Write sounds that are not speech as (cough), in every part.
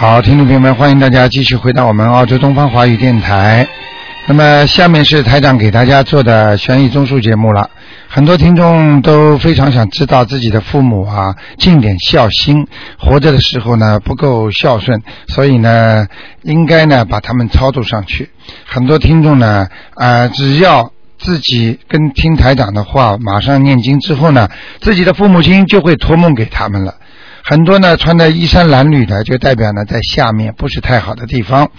好，听众朋友们，欢迎大家继续回到我们澳洲东方华语电台。那么下面是台长给大家做的悬疑综述节目了。很多听众都非常想知道自己的父母啊，尽点孝心，活着的时候呢不够孝顺，所以呢应该呢把他们超度上去。很多听众呢啊、只要自己跟听台长的话，马上念经之后呢，自己的父母亲就会托梦给他们了。很多呢穿的衣衫褴褛的，就代表呢在下面不是太好的地方。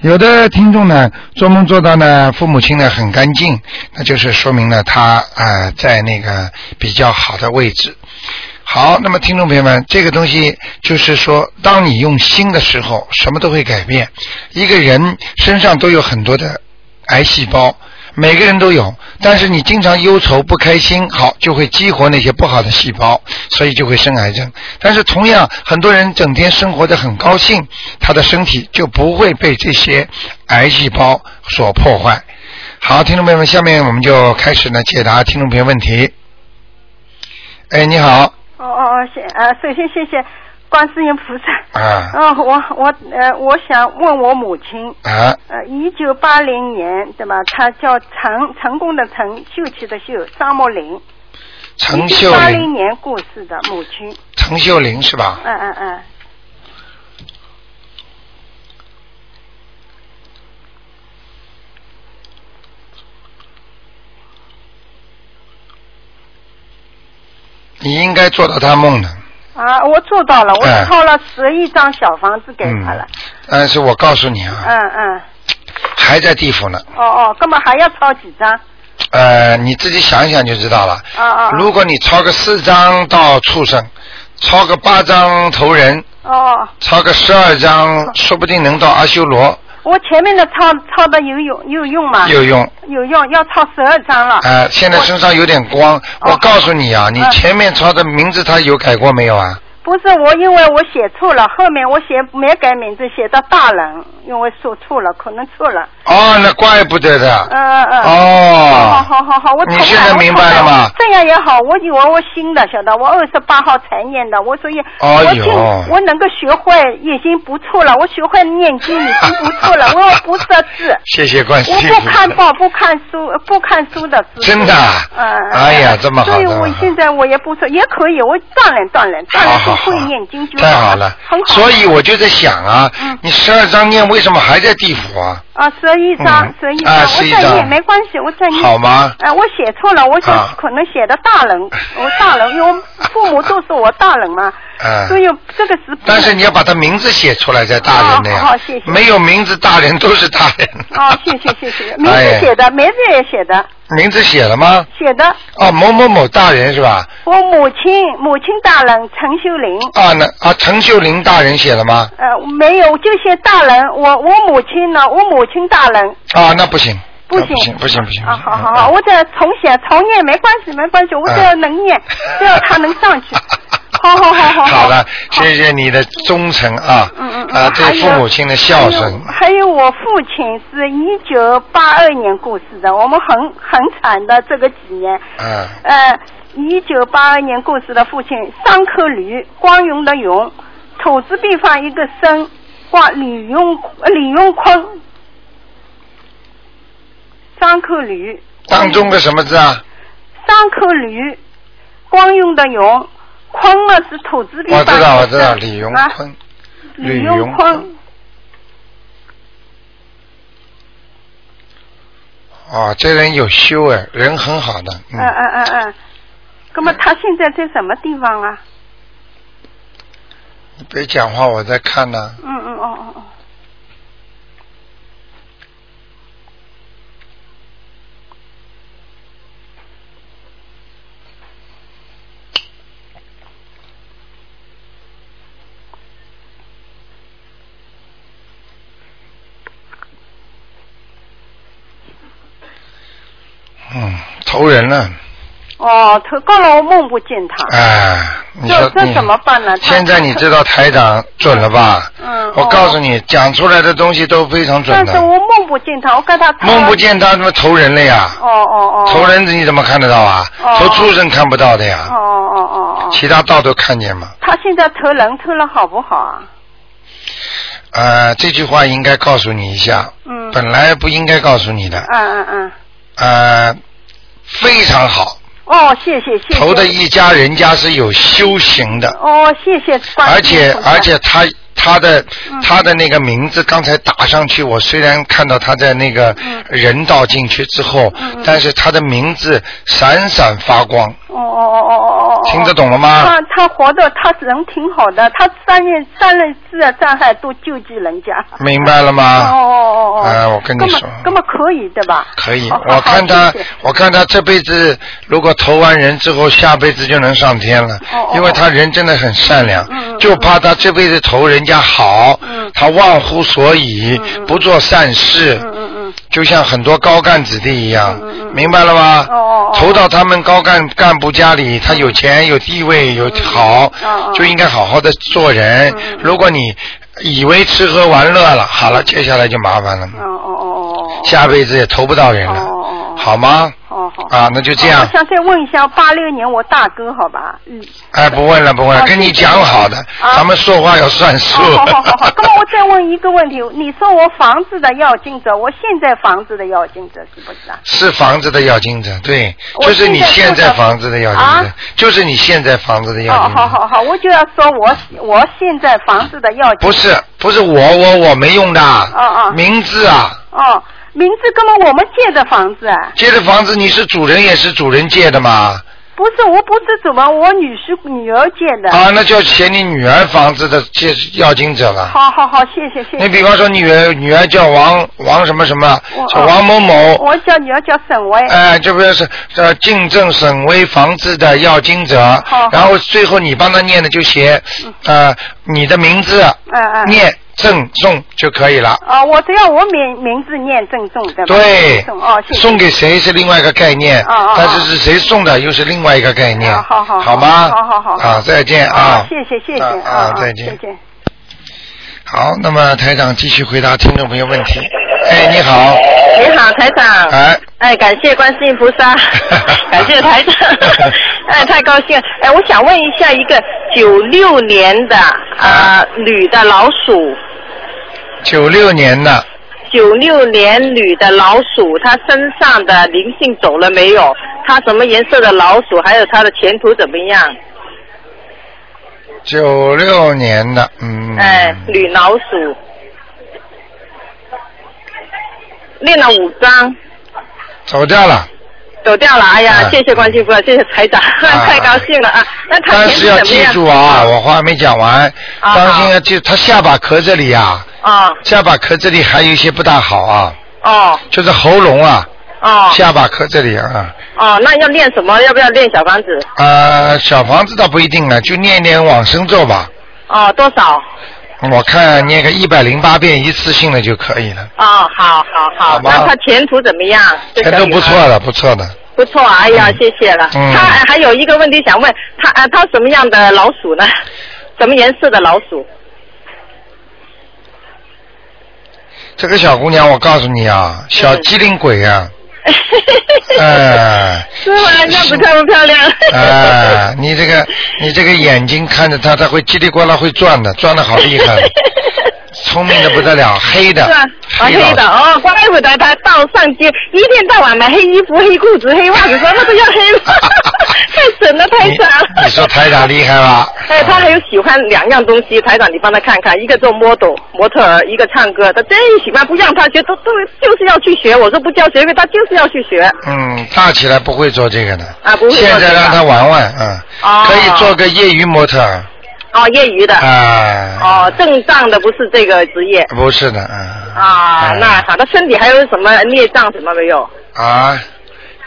有的听众呢做梦做到呢父母亲呢很干净，那就是说明呢他啊、在那个比较好的位置。好，那么听众朋友们，这个东西就是说，当你用心的时候，什么都会改变。一个人身上都有很多的癌细胞，每个人都有，但是你经常忧愁不开心，好就会激活那些不好的细胞，所以就会生癌症。但是同样，很多人整天生活的很高兴，他的身体就不会被这些癌细胞所破坏。好，听众朋友们，下面我们就开始呢解答听众朋友问题。哎，你好，哦哦哦，谢呃，首先谢谢观世音菩萨。啊哦，我我呃，我想问我母亲，啊，呃，一九八零年对吧？她叫成成功的成，秀气的秀，张木林。陈秀八零，年过世的母亲。陈秀玲是吧？嗯嗯嗯。你应该做到他梦的。啊，我做到了，我哎抄了十一张小房子给他了。但是我告诉你啊，嗯嗯。还在地府呢。哦哦，干嘛还要抄几张？呃，你自己想一想就知道了。啊啊。如果你抄个四张到畜生，抄个八张投人，哦，抄个十二张，说不定能到阿修罗，我前面的抄抄的有用有用吗？有用。有用，要抄十二张了。呃，现在身上有点光，哦我告诉你啊，你嗯前面抄的名字他有改过没有啊？不是我，因为我写错了，后面我写没改名字，写到大人，因为说错了，可能错了。哦，那怪不得的。嗯嗯嗯。哦。好好好好，我你现在明白了吗？这样也好，我以为我新的，晓得，我二十八号才念的，我所以，我听我能够学会已经不错了，我学会念经已经不错了，(laughs) 我不识字。谢谢关心。我不看报，不看书，不看书的字。真的啊嗯。嗯哎呀这么好所以我现在我也不错，也可以，我锻炼锻炼，锻好炼好好就会念经就太好了。所以我就在想啊，嗯你十二章念为什么还在地府啊？啊，十一张嗯，十一张，啊我11张再念没关系，我再念。好吗哎，我写错了，我就啊可能写的大人，(laughs) 我大人，因为我父母都是我大人嘛，嗯 (laughs) 所以这个是。但是你要把他名字写出来在大人的呀。好好谢谢没有名字，大人都是大人。啊，谢谢谢谢，(laughs) 名字写的，名字也写的，名字写了吗？写的。哦，某某某大人是吧？我母亲，母亲大人陈秀玲，啊，那啊，陈秀玲大人写了吗？呃，没有，就写大人，我我母亲呢，我母亲大人，啊，那不行。不那不行不行，不行。啊，好好好，我再重写重念没关系没关系，我只要能念，只要他能上去。(laughs) 好好好好好了，谢谢你的忠诚啊，嗯嗯嗯啊，对父母亲的孝顺。还有我父亲是一九八二年过世的，我们很很惨的这个几年。嗯，呃，一九八二年过世的父亲，三颗驴，光荣的荣，土字边放一个生，光李永呃李永坤，三颗驴。当中个什么字啊？三颗驴，光荣的荣，坤嘛是土字边我知道，我知道，李永啊坤。李永永坤。哦，这人有修哎，人很好的。嗯嗯嗯嗯，那么他现在在什么地方啊？你别讲话，我在看呢。嗯嗯哦哦哦。嗯，投人了。哦，投告了我梦不见他。哎，你这这说怎么办呢？现在你知道台长准了吧？嗯。我告诉哦。你，讲出来的东西都非常准的。但是我梦不见他，我跟他梦不。见他，怎么投人了呀！哦哦哦。投。人你怎么看得到啊？哦投畜生看不到的呀哦，哦哦哦。其他道都看见嘛。他现在投人投了好不好啊？呃，这句话应该告诉你一下，嗯本来不应该告诉你的，嗯嗯嗯。呃，非常好，哦，谢谢谢谢。投的一家人家是有修行的，哦，谢谢而且而且他他的嗯他的那个名字刚才打上去，我虽然看到他在那个嗯人道进去之后但是他的名字闪闪发光，哦哦哦哦哦哦。听得懂了吗？他他活的，他人挺好的，他三年三任自然灾害都救济人家。明白了哦吗？哦哦哦。哎我跟你说根本根本可以对吧？可以，我看他我看他这辈子如果投完人之后，下辈子就能上天了因为他人真的很善良就怕他这辈子投人家好嗯，他忘乎所以嗯嗯，不做善事嗯，嗯嗯。就像很多高干子弟一样嗯嗯嗯，明白了吗哦？投到他们高干干部家里，他有钱有地位有好哦哦，就应该好好的做人嗯嗯。如果你以为吃喝玩乐了，好了，接下来就麻烦了。哦哦哦。下辈子也投不到人了好吗？哦好。啊，那就这样哦我。想再问一下，八六年我大哥，好吧？嗯。哎，不问了，不问了，哦跟你讲好的，啊咱们说话要算数。哦，好好好好。(laughs) 那么我再问一个问题，你说我房子的要经者，我现在房子的要经者是不是啊？是房子的要经者，对，就是你现现在在房子的要经者啊，就是你现在房子的要哦，经者。好好好，我就要说我我现在房子的要经不是，不是我我我没用的，哦名字啊，哦，名字根本我们借的房子啊，借的房子你是主人也是主人借的嘛？不是，我不是怎么，我女婿女儿借的。啊，那就要写你女儿房子的借要经者了。好好好，谢谢谢谢。你比方说女儿女儿叫王王什么什么，叫王某某，我叫女儿叫沈薇。哎，这不是呃晋正省委房子的要经者好，然后最后你帮他念的就写呃你的名字嗯嗯。念赠送就可以了。啊，我只要我名名字念赠送对吧？对郑重哦，谢谢。送给谁是另外一个概念哦哦，但是是谁送的又是另外一个概念啊，好好好吗？好好好。啊，再见啊啊，！谢谢谢谢啊啊啊，再见谢。谢。好，那么台长继续回答听众朋友问题。哎，你好，你好，台长。哎，哎，感谢观世音菩萨，(laughs) 感谢台长，(laughs) 哎，太高兴了。哎，我想问一下，一个九六年的啊、女的老鼠，九六年的，九六年女的老鼠，她身上的灵性走了没有？她什么颜色的老鼠？还有她的前途怎么样？九六年的，嗯，哎，女老鼠，练了五张。走掉了，走掉了，哎呀，哎谢谢关心菩萨，谢谢台长，(laughs) 太高兴了啊！那他但是要记？住啊，我话没讲完，啊当心好要记，他下巴壳这里啊，哦下巴壳这里还有一些不大好啊，哦就是喉咙啊，哦下巴壳这里啊，哦，那要练什么？要不要练小房子？呃，小房子倒不一定了，就念念往生咒吧。哦，多少？我看念个一百零八遍一次性的就可以了，哦，好好好好，那他前途怎么样？这这都小女孩不错的，不错的。不错，哎呀，嗯谢谢了。嗯他呃还有一个问题想问，他呃他什么样的老鼠呢？什么颜色的老鼠？这个小姑娘，我告诉你啊，小机灵鬼啊，(laughs) 哎，是吗？那不漂不漂亮？哎，你这个你这个眼睛看着她，她会叽里呱啦会转的，转的好厉害，(laughs) 聪明的不得了，(laughs) 黑的是啊，，啊黑的哦，怪不得他到上街一天到晚买黑衣服、黑裤子、黑袜子，什么都要黑了，(laughs) 太神了，台你长。你说台长厉害吧？哎，他还有喜欢两样东西，台长你帮他看看，一个做 model 模特儿，一个唱歌，他真喜欢，不让他学，都都就是要去学。我说不教学费，他就是要去学。嗯，大起来不会做这个的。啊不会做这个现在让他玩玩，嗯，哦可以做个业余模特儿。哦，业余的。啊。哦，正当的不是这个职业。不是的，嗯。啊，嗯那好，他身体还有什么孽障什么没有？啊，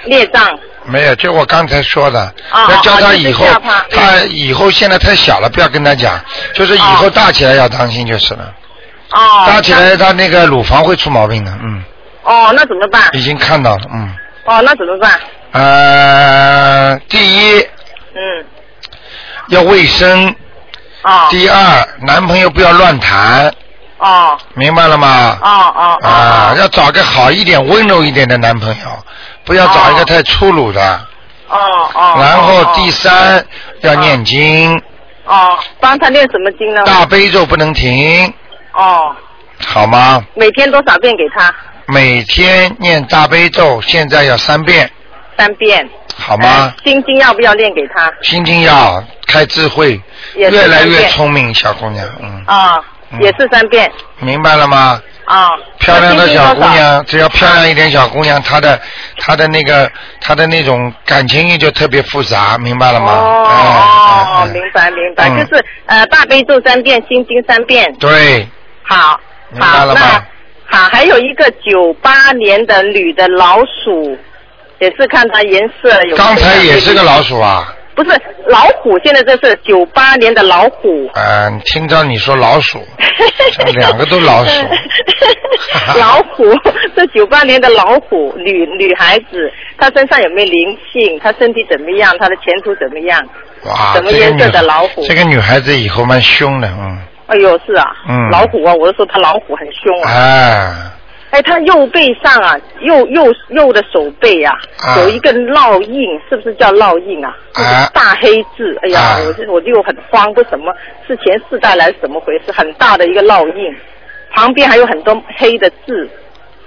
孽障。没有，就我刚才说的，哦要教他哦以后就是他，以后现在太小了，不要跟他讲，就是以后哦大起来要当心就是了。哦。大起来他那个乳房会出毛病的，嗯，哦，那怎么办？已经看到了，嗯。哦，那怎么办？呃，第一嗯。要卫生，哦。第二男朋友不要乱谈，哦。明白了吗？哦哦哦。啊，要找个好一点、温柔一点的男朋友，不要找一个哦太粗鲁的。哦哦。然后哦第。三要念经，哦，帮他念什么经呢？大悲咒不能停，哦好吗？每天多少遍给他？每天念大悲咒，现在要三遍，三遍。好吗？呃心经要不要练给他？心经要开智慧，越来越聪明，小姑娘，嗯，啊、嗯也是三遍明白了吗？啊。漂亮的小姑娘，只要漂亮一点，小姑娘她的她的那个她的那种感情运就特别复杂，明白了吗？哦哎哦，哎哎明白明白，嗯就是呃大悲咒三遍，心经三遍。对，好，明白好，了吗？好，还有一个九八年的女的老鼠，也是看它颜色有。刚才也是个老。鼠啊，不是老虎，现在这是九八年的老虎。嗯、听到你说老鼠，两个都老鼠。(laughs) 老虎，这九八年的老虎女女孩子，她身上有没有灵性？她身体怎么样？她的前途怎么样？哇，什么颜色的老虎这个女孩子以后蛮凶的，嗯，哎呦，是啊，嗯老虎啊，我是说她老虎很凶啊。哎，哎，他右背上啊，右右右的手背啊，啊。有一个烙印，是不是叫烙印啊？啊。就是大黑字，哎呀，啊。我就我就很慌，不什么是前世带来是怎么回事？很大的一个烙印，旁边还有很多黑的字，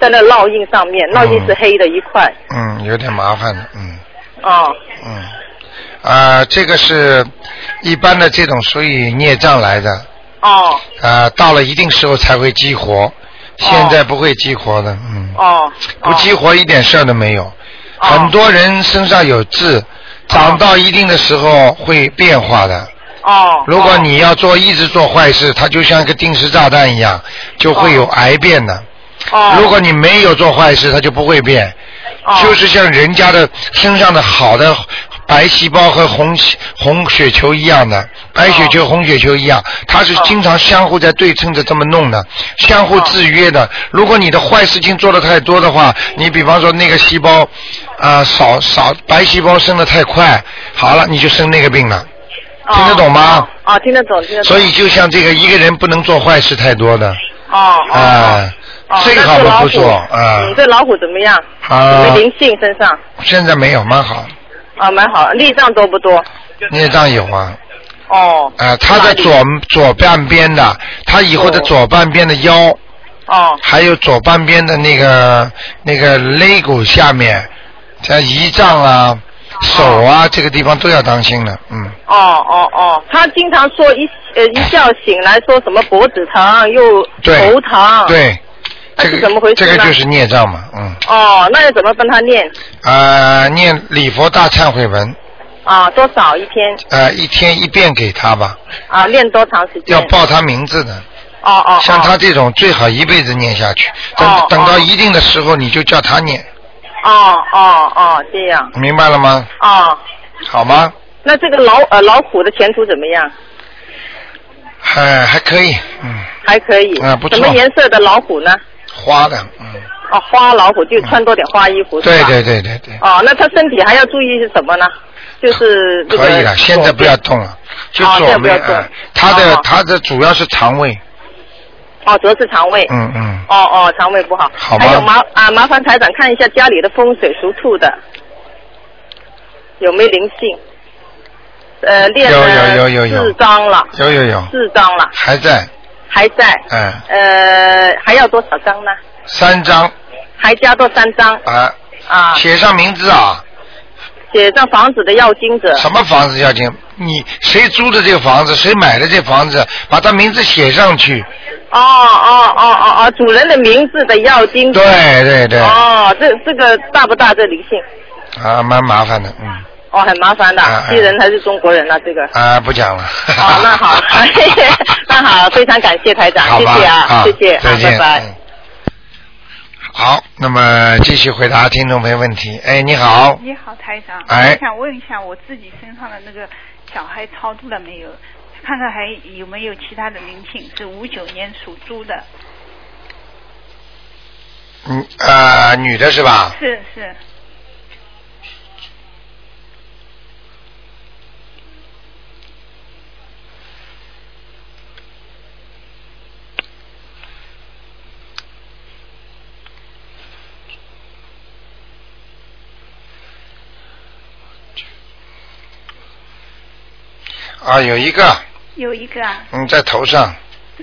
在那烙印上面，烙印是黑的一块。嗯，有点麻烦的，嗯。哦嗯，啊、这个是一般的这种属于孽障来的，哦。啊，到了一定时候才会激活，现在不会激活的，嗯，哦，不激活一点事儿都没有。哦很多人身上有痣，长到一定的时候会变化的。哦。如果你要做一直做坏事，它就像一个定时炸弹一样，就会有癌变的。哦，如果你没有做坏事，它就不会变。哦就是像人家的身上的好的白细胞和红红血球一样的，白血球、红血球一样，它是经常相互在对称着这么弄的，相互制约的。如果你的坏事情做的太多的话，你比方说那个细胞啊、少少白细胞生的太快，好了你就生那个病了，听得懂吗？哦，哦听得懂，听得懂。所以就像这个一个人不能做坏事太多的，哦哦啊、哦，最好的不做啊、嗯，这老虎怎么样？啊有没灵性身上？现在没有，蛮好，啊，蛮好，孽障多不多？孽障有啊。哦。啊，他的左左半边的，他以后的左半边的腰，哦还有左半边的那个那个肋骨下面，像胰脏啊、手啊这个地方都要当心了，嗯，哦哦哦，他经常说一呃一觉醒来说什么脖子疼又头疼。。对，那这个怎么回事呢这个就是孽障嘛，嗯，哦，那要怎么帮他念？啊，念礼佛大忏悔文，啊，多少一天？呃，一天一遍给他吧，啊，练多长时间？要报他名字的，哦哦。像他哦这种最好一辈子念下去，等等到一定的时候你就叫他念，哦哦哦，这样。明白了吗？哦，好吗？那这个老呃老虎的前途怎么样？还还可以，嗯，还可以。啊不错什么颜色的老虎呢？花的，嗯，哦，花老虎就穿多点花衣服？对对对对对，哦，那他身体还要注意是什么呢？就是这个可以了，现在不要动了，就左面，他的哦他的主要是肠胃，哦，主要是肠胃。嗯嗯，哦哦，肠胃不好。好吗还有麻啊，麻烦台长看一下家里的风水，属兔的有没有灵性？呃，练有了有有有有。四张了，有有有，四张了，还在，还在。嗯，呃，还要多少张呢？三张还加多三张啊，啊，写上名字啊，写上房子的要金者。什么房子要金？你谁租的这个房子，谁买的这房子，把他名字写上去，哦哦哦哦哦，主人的名字的要经者。对对对，哦，这这个大不大？这灵性？啊，蛮麻烦的，嗯，哦，很麻烦的艺人还是中国人啊？这个。啊，不讲了，哦，那好，(laughs) (laughs) 那好，非常感谢台长，谢谢啊，啊谢谢，好，再见，拜拜。嗯好，那么继续回答听众朋友问题。哎，你好，你好，台长。哎我想问一下我自己身上的那个小孩超度了没有？看看还有没有其他的灵性？是五九年属猪的。嗯呃，女的是吧？是是。啊，有一个，有一个啊，嗯，在头上，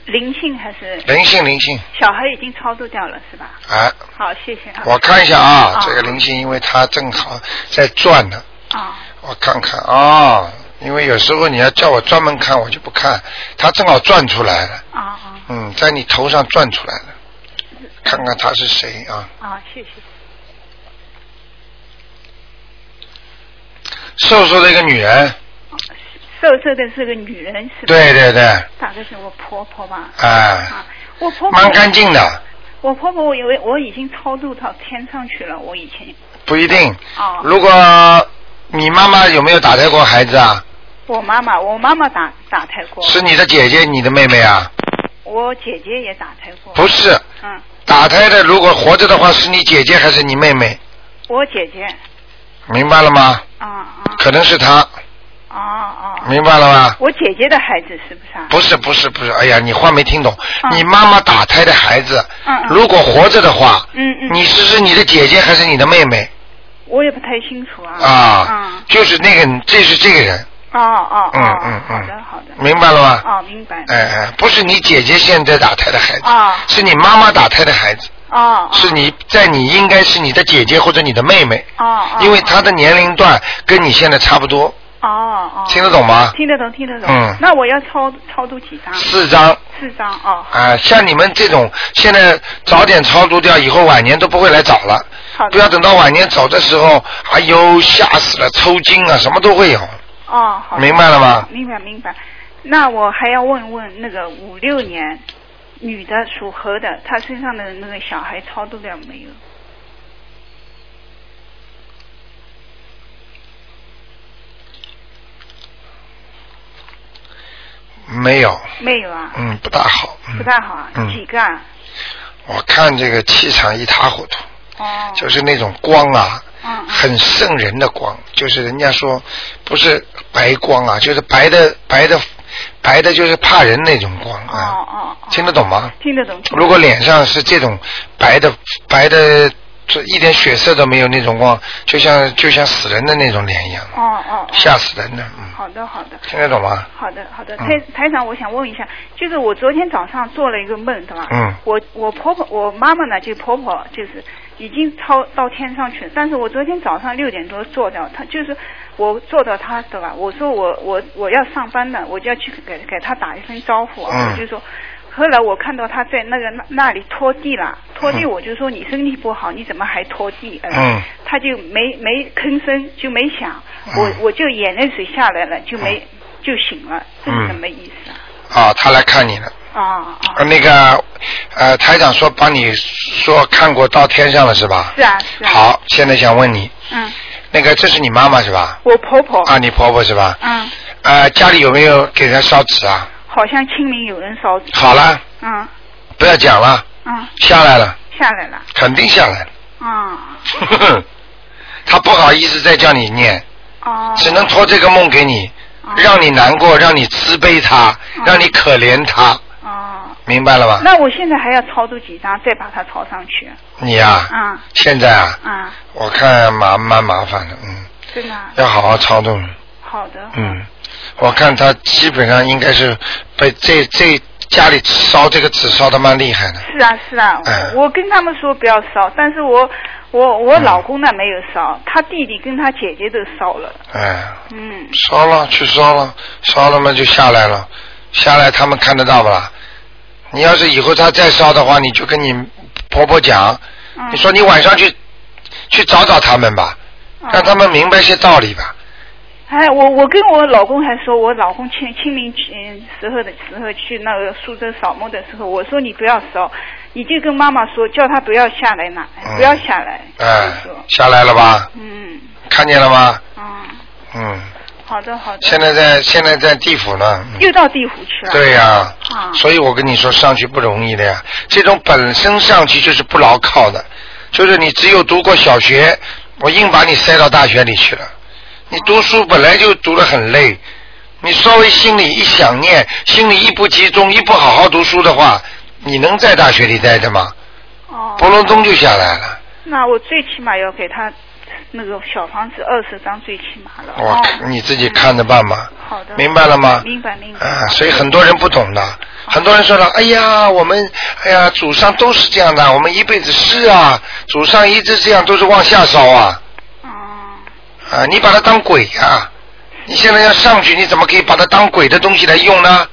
灵性还是灵性灵性小孩已经超度掉了是吧？啊！好，谢谢啊。我看一下啊，啊这个灵性，因为它正好在转呢，啊我看看啊，因为有时候你要叫我专门看，我就不看，它正好转出来了，啊啊嗯，在你头上转出来了，看看他是谁啊？啊！谢谢。瘦瘦的一个女人，瘦瘦的是个女人是吧？对对对，大概是我婆婆吧。哎，啊，我婆婆蛮干净的，我婆婆，我以为我已经超度到天上去了，我以前。不一定。哦如果你妈妈有没有打胎过孩子啊？我妈妈，我妈妈打打胎过，是你的姐姐，你的妹妹啊？我姐姐也打胎过。不是，嗯，打胎的如果活着的话，是你姐姐还是你妹妹？我姐姐。明白了吗？啊啊可能是她，啊啊！明白了吗？我姐姐的孩子是不是啊？不是不是不是，哎呀，你话没听懂。嗯你妈妈打胎的孩子，嗯嗯如果活着的话，嗯嗯你是是你的姐姐还是你的妹妹我也不太清楚啊。啊？嗯。就是那个，这是这个人，哦哦哦。嗯嗯嗯好的好的。明白了吗？哦，明白。哎哎，不是你姐姐现在打胎的孩子，啊是你妈妈打胎的孩子，哦。是你在你应该是你的姐姐或者你的妹妹，哦哦。因为她的年龄段跟你现在差不多，哦哦。听得懂吗？听得懂，听得懂。嗯那我要超超度几张？四张。四张哦。啊，像你们这种，现在早点超度掉，以后晚年都不会来找了。好不要等到晚年走的时候，哎呦吓死了，抽筋啊，什么都会有。哦，好。明白了吗明白明白。那我还要问问那个五六年女的属猴的，她身上的那个小孩超度掉没有？没有，没有啊，嗯，不大好。嗯不大好啊，嗯几个啊？我看这个气场一塌糊涂，哦。就是那种光啊，很瘆人的光，就是人家说不是白光啊，就是白的白的白的，就是怕人那种光哦啊。哦哦。听得懂吗？听得懂如果脸上是这种白的白的，这一点血色都没有那种光，就像就像死人的那种脸一样，哦哦。哦吓死人的。嗯，好的好的。听得懂吗？好的，好的，嗯台台长，我想问一下，就是我昨天早上做了一个梦，对吧？嗯我我婆婆，我妈妈呢，就婆婆就是已经超到天上去了，但是我昨天早上六点多做掉，她就是我做到她，对吧？我说我我我要上班了，我就要去给给她打一声招呼啊，就说。后来我看到他在那个那那里拖地了，拖地嗯我就说你身体不好，你怎么还拖地？呃嗯他就没没吭声，就没响，嗯我我就眼泪水下来了，就没、就醒了，这是什么意思啊？啊，他来看你了。啊啊呃，那个呃，台长说帮你说看过到天上了是吧？是啊是啊。。好，现在想问你，嗯，那个这是你妈妈是吧？我婆婆。啊，你婆婆是吧？嗯，呃，家里有没有给人烧纸啊？好像清明有人烧纸。好了，嗯不要讲了，嗯，下来了，下来了。肯定下来了。啊 (laughs) 他不好意思再叫你念，哦。只能托这个梦给你，哦让你难过，让你慈悲他，嗯让你可怜他，哦。明白了吧？那我现在还要操作几张，再把它抄上去。你呀、啊现在啊，啊，我看蛮蛮麻烦的，嗯，真的啊。要好好操作，好的。嗯，我看他基本上应该是被这这家里烧这个纸烧的蛮厉害的，是啊是啊，哎我跟他们说不要烧，但是我我我嗯老公呢没有烧，他弟弟跟他姐姐都烧了。哎，嗯。烧了去烧了，烧了嘛就下来了，下来他们看得到不啦？你要是以后他再烧的话，你就跟你婆婆讲，嗯你说你晚上去去找找他们吧，嗯让他们明白些道理吧。哎，我我跟我老公还说，我老公清清明嗯时候的时候去那个苏州扫墓的时候，我说你不要烧，你就跟妈妈说，叫他不要下来拿，嗯不要下来。哎下来了吧？嗯看见了吗？嗯，嗯，好的好的。现在在现在在地府呢。嗯又到地府去了。对呀、啊所以我跟你说上去不容易的呀。这种本身上去就是不牢靠的，就是你只有读过小学，我硬把你塞到大学里去了。你读书本来就读得很累，你稍微心里一想念，心里一不集中，一不好好读书的话，你能在大学里待着吗？哦。扑隆咚就下来了。那我最起码要给他那个小房子二十张最起码了。我哦你自己看着办吧。好的。明白了吗？明白明白。啊，所以很多人不懂的，很多人说了，哎呀，我们，哎呀，祖上都是这样的，我们一辈子是啊，祖上一直这样，都是往下烧啊。哦啊，你把它当鬼呀、你现在要上去，你怎么可以把它当鬼的东西来用呢？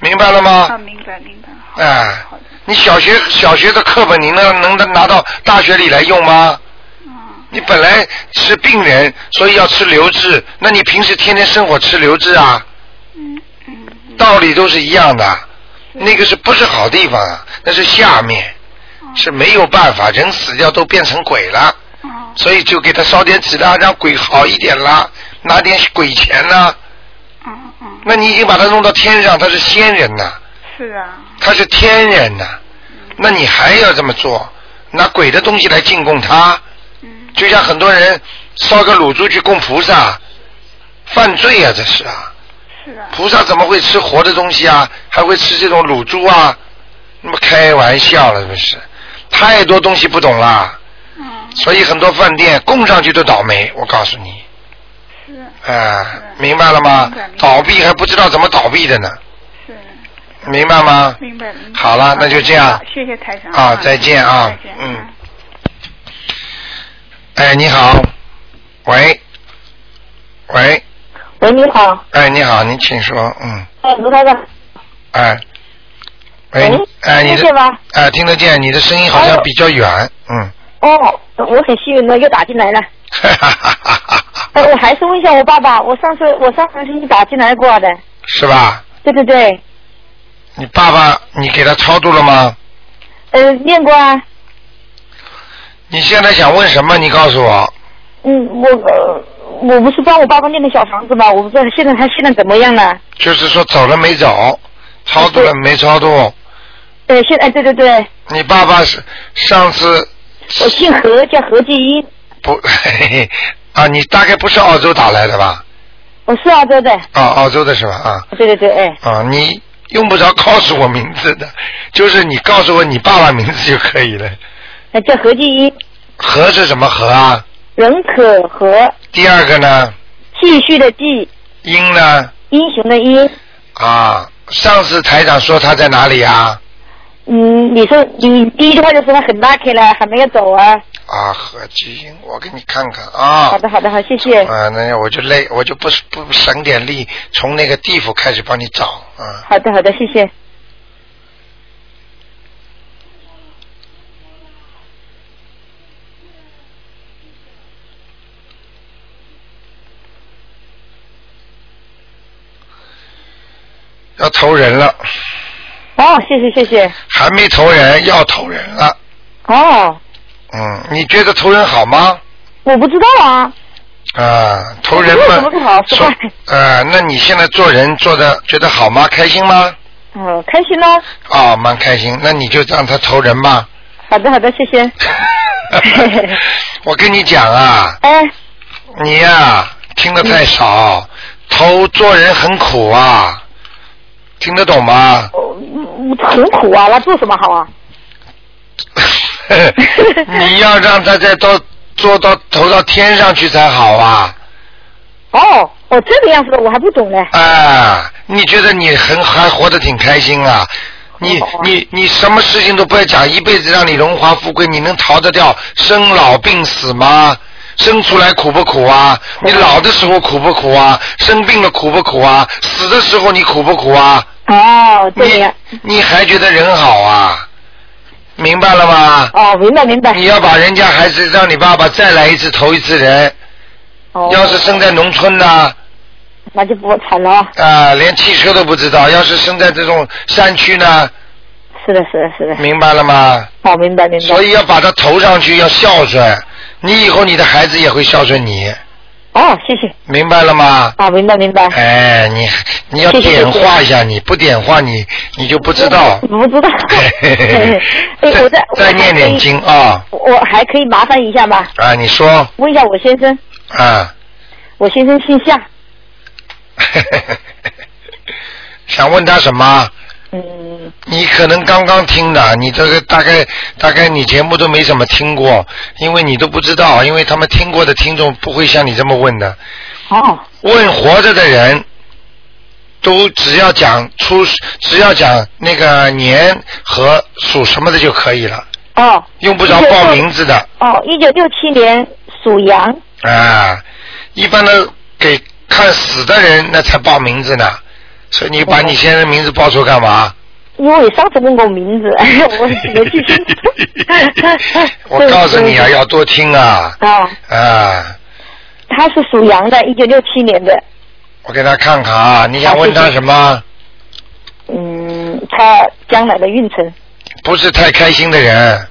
明白了吗？啊，明白明白。好哎。你小学小学的课本，你能能拿到大学里来用吗？嗯你本来是病人，所以要吃流质，那你平时天天生活吃流质啊？嗯嗯嗯。道理都是一样的，那个是不是好地方啊？那是下面，是没有办法，人死掉都变成鬼了，哦所以就给他烧点纸啦，让鬼好一点啦，拿点鬼钱啦。嗯嗯。那你已经把他弄到天上，他是仙人呐，是啊。他是天人呐，那你还要这么做，拿鬼的东西来进贡他，嗯就像很多人烧个卤猪去供菩萨，犯罪啊，这是啊。是啊。菩萨怎么会吃活的东西啊？还会吃这种卤猪啊？那么开玩笑了，是不是？太多东西不懂啦，嗯。所以很多饭店供上去都倒霉。我告诉你，是。哎、明白了吗？白？倒闭还不知道怎么倒闭的呢，是。明白吗？明白明白。好了那就这样。谢谢台长。啊再见啊。再见嗯。哎，你好，喂，喂，喂，你好，哎，你好，你请说，嗯，哎，卢台长，哎，喂喂，哎，你的听见吗？哎，听得见，你的声音好像比较远，嗯。哦，我很幸运的又打进来了。哈哈哈哈我还是问一下我爸爸，我上次我上个星期打进来过的，是吧？对对对，你爸爸，你给他超度了吗？呃，念过啊，你现在想问什么？你告诉我。嗯，我呃，我不是帮我爸爸念的小房子吗？我不知道现在他现在怎么样了。就是说走了没走，超度了没超度？呃，现在对对对，你爸爸是上次我姓何，叫何继英，不 (laughs) 嘿嘿啊？你大概不是澳洲打来的吧？我是澳洲的，啊，澳洲的是吧？啊对对对，哎，啊，你用不着告诉我名字的，就是你告诉我你爸爸名字就可以了。那叫何继英，何是什么何啊？人可和，第二个呢？继续的继，英呢？英雄的英。啊，上次台长说他在哪里啊？嗯，你说你第一句话就说他很 lucky 了，还没有走啊。啊，何基英，我给你看看啊。好的，好的，好，谢谢。啊，那我就累，我就不不省点力，从那个地府开始帮你找啊。好的，好的，谢谢。要投人了，哦，谢谢，谢谢。还没投人，要投人了。哦，嗯，你觉得投人好吗？我不知道啊。啊，投人嘛么不好？是说吧？呃，那你现在做人做的觉得好吗？开心吗？哦，开心呢。啊、蛮开心。那你就让他投人吧。好的，好的，谢谢。(laughs) 我跟你讲啊，(laughs) 哎，你呀、听的太少，投做人很苦啊，听得懂吗？我我很苦啊，那做什么好啊？(laughs) 你要让他再到做到投到天上去才好啊！哦，哦，这个样子的我还不懂呢。啊，你觉得你很还活得挺开心啊？你哦你你什么事情都不要讲，一辈子让你荣华富贵，你能逃得掉生老病死吗？生出来苦不苦啊？你老的时候苦不苦啊？生病了苦不苦啊？死的时候你苦不苦啊？哦，对呀你还觉得人好啊？明白了吗？哦，明白明白。你要把人家孩子让你爸爸再来一次投一次人，哦。要是生在农村呢，那就不惨了。啊，连汽车都不知道；要是生在这种山区呢，是的，是的，是的。明白了吗？哦，明白明白。所以要把他投上去，要孝顺。你以后你的孩子也会孝顺你，哦，谢谢。明白了吗？啊，明白明白。哎，你你要点化一下你，不点化你你就不知道。我不知道。(laughs) (laughs) 哎，我再再念点。经啊我还可以我还可以麻烦一下吗？啊！你说问一下我先生，啊，我先生姓夏，(laughs) 想问他什么？嗯，你可能刚刚听的，你这个大概大概你节目都没怎么听过，因为你都不知道，因为他们听过的听众不会像你这么问的。哦，问活着的人，都只要讲出，只要讲那个年和属什么的就可以了，哦，用不着报名字的。哦，一九六七年属羊，啊。一般的给看死的人那才报名字呢，所以你把你先生名字报出干嘛？因为上次问过名字，(laughs) 我没记清楚。(laughs) (laughs) 我告诉你啊，要多听啊啊，啊！他是属羊的，一九六七年的。我给他看看啊，你想问他什么？嗯，他将来的运程。不是太开心的人，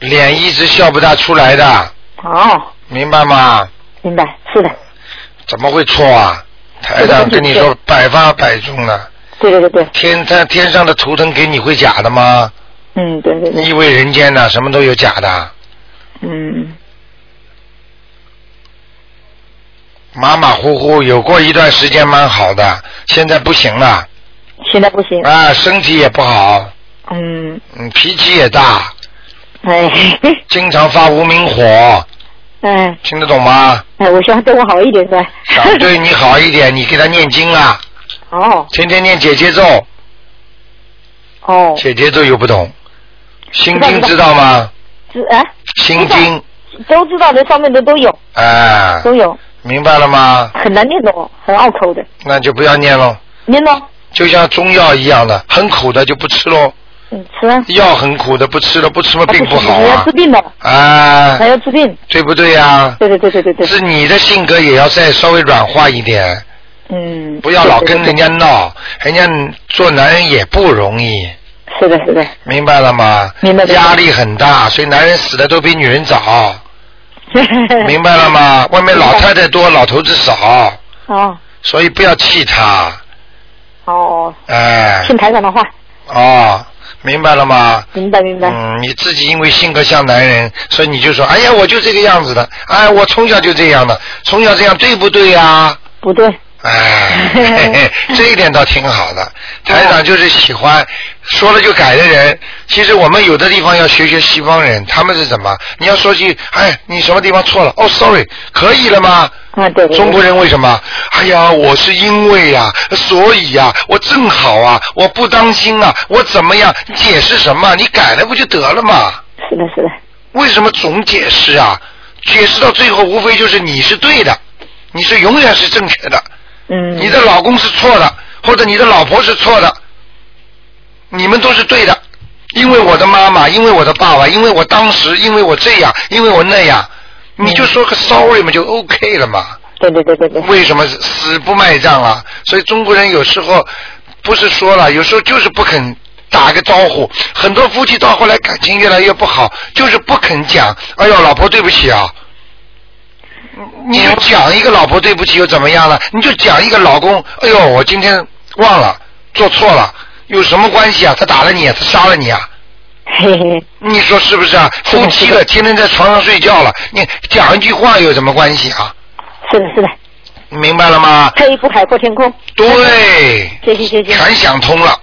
脸一直笑不大出来的，哦，明白吗？明白，是的，怎么会错啊？台长跟你说百发百中呢。对对对对，天他天上的图腾给你会假的吗？嗯，对对对，你以为人间呢什么都有假的？嗯，马马虎虎，有过一段时间蛮好的，现在不行了。现在不行。啊，身体也不好，嗯，嗯，脾气也大，哎，经常发无名火，哎，听得懂吗？哎，我希望对我好一点是吧？想对你好一点，你给他念经啊，(laughs) 哦。天天念姐姐咒，哦，姐姐咒又不懂，心经知道吗？知哎，心经，都知道这，上面的都有，哎，都有，明白了吗？很难念的哦，很拗口的，那就不要念喽，念咯，就像中药一样的，很苦的就不吃喽，嗯，吃啊，药很苦的不吃了，不吃嘛啊病不好啊。要治，病的，啊。还，要治病，对不对呀？对对对对对对，是你的性格也要再稍微软化一点，嗯，不要老跟人家，闹，人家做男人也不容易，是的是的，明白了吗？明白明白。压力很大，所以男人死的都比女人早，(laughs) 明白了吗？外面老太太多，老头子少，哦。所以不要气他，哦，哎，听台长的话，哦，明白了吗？明白明白，嗯，你自己因为性格像男人，所以你就说，哎呀，我就这个样子的，哎，我从小就这样的，从小这样对不对呀、不对，哎，嘿 (laughs) 嘿这一点倒挺好的。台长就是喜欢说了就改的人。其实我们有的地方要学学西方人，他们是怎么？你要说句，哎，你什么地方错了？哦，sorry，可以了吗？啊对对对，中国人为什么？哎呀，我是因为呀、所以呀、我正好啊，我不当心啊，我怎么样？你解释什么？你改了不就得了吗？是的是的，为什么总解释啊？解释到最后，无非就是你是对的，你是永远是正确的。嗯，你的老公是错的，或者你的老婆是错的，你们都是对的，因为我的妈妈，因为我的爸爸，因为我当时，因为我这样，因为我那样，你就说个 sorry 嘛，就 OK 了嘛。对对对对对，为什么死不卖账啊？所以中国人有时候不是说了，有时候就是不肯打个招呼。很多夫妻到后来感情越来越不好，就是不肯讲。哎呦，老婆对不起啊！你就讲一个老婆对不起又怎么样了？你就讲一个老公，哎呦，我今天忘了，做错了，有什么关系啊？他打了你，他杀了你啊？嘿嘿，你说是不是啊？夫妻了，天天在床上睡觉了，你讲一句话有什么关系啊？是的是的，明白了吗？退一步海阔天空，对，谢谢谢谢，全想通了。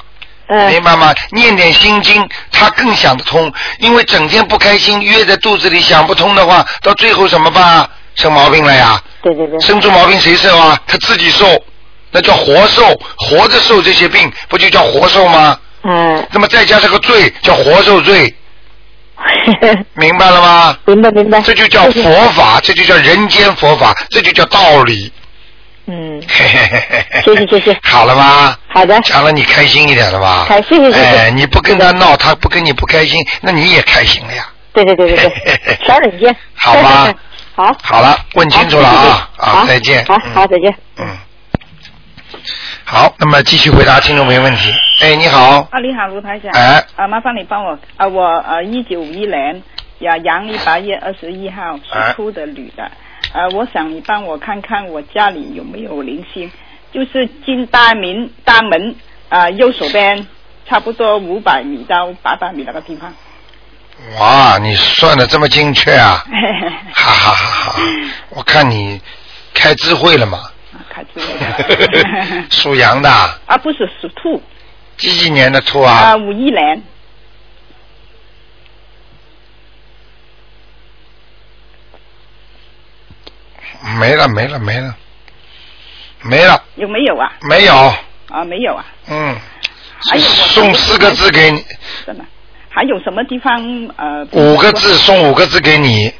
嗯明白吗？念点心经，他更想得通。因为整天不开心，憋在肚子里想不通的话，到最后怎么办啊？生毛病了呀！对对对，生出毛病谁受啊？他自己受，那叫活受，活着受这些病，不就叫活受吗？嗯，那么再加上个罪，叫活受罪，(laughs) 明白了吗？明白明白，这就叫佛法，这就叫人间佛法，这就叫道理。嗯，谢谢谢谢好了吗？好的，讲了你开心一点了吧？开心谢谢谢谢哎，你不跟他闹，他不跟你不开心，那你也开心了呀。对对对对对，小忍间，好吧 (laughs) 好，好了，问清楚了啊好再见。好嗯好再见。嗯。好，那么继续回答听众朋友问题。哎，你好，啊，你好，卢台长。哎，啊，麻烦你帮我啊，我呃一九五一年呀，阳历八月二十一号哎属兔的女的。呃，我想你帮我看看我家里有没有灵性，就是进大门大门啊、右手边差不多五百米到八百米那个地方。哇，你算的这么精确啊！(laughs) 哈哈哈哈！我看你开智慧了嘛？开智慧了 (laughs) 属羊的，啊，不是属兔，几几年的兔啊，啊？五一年，没了没了没了，没了有没有啊？没有，啊，没有啊，嗯，还有送四个字给你，真的。还有什么地方呃？五个字送五个字给你。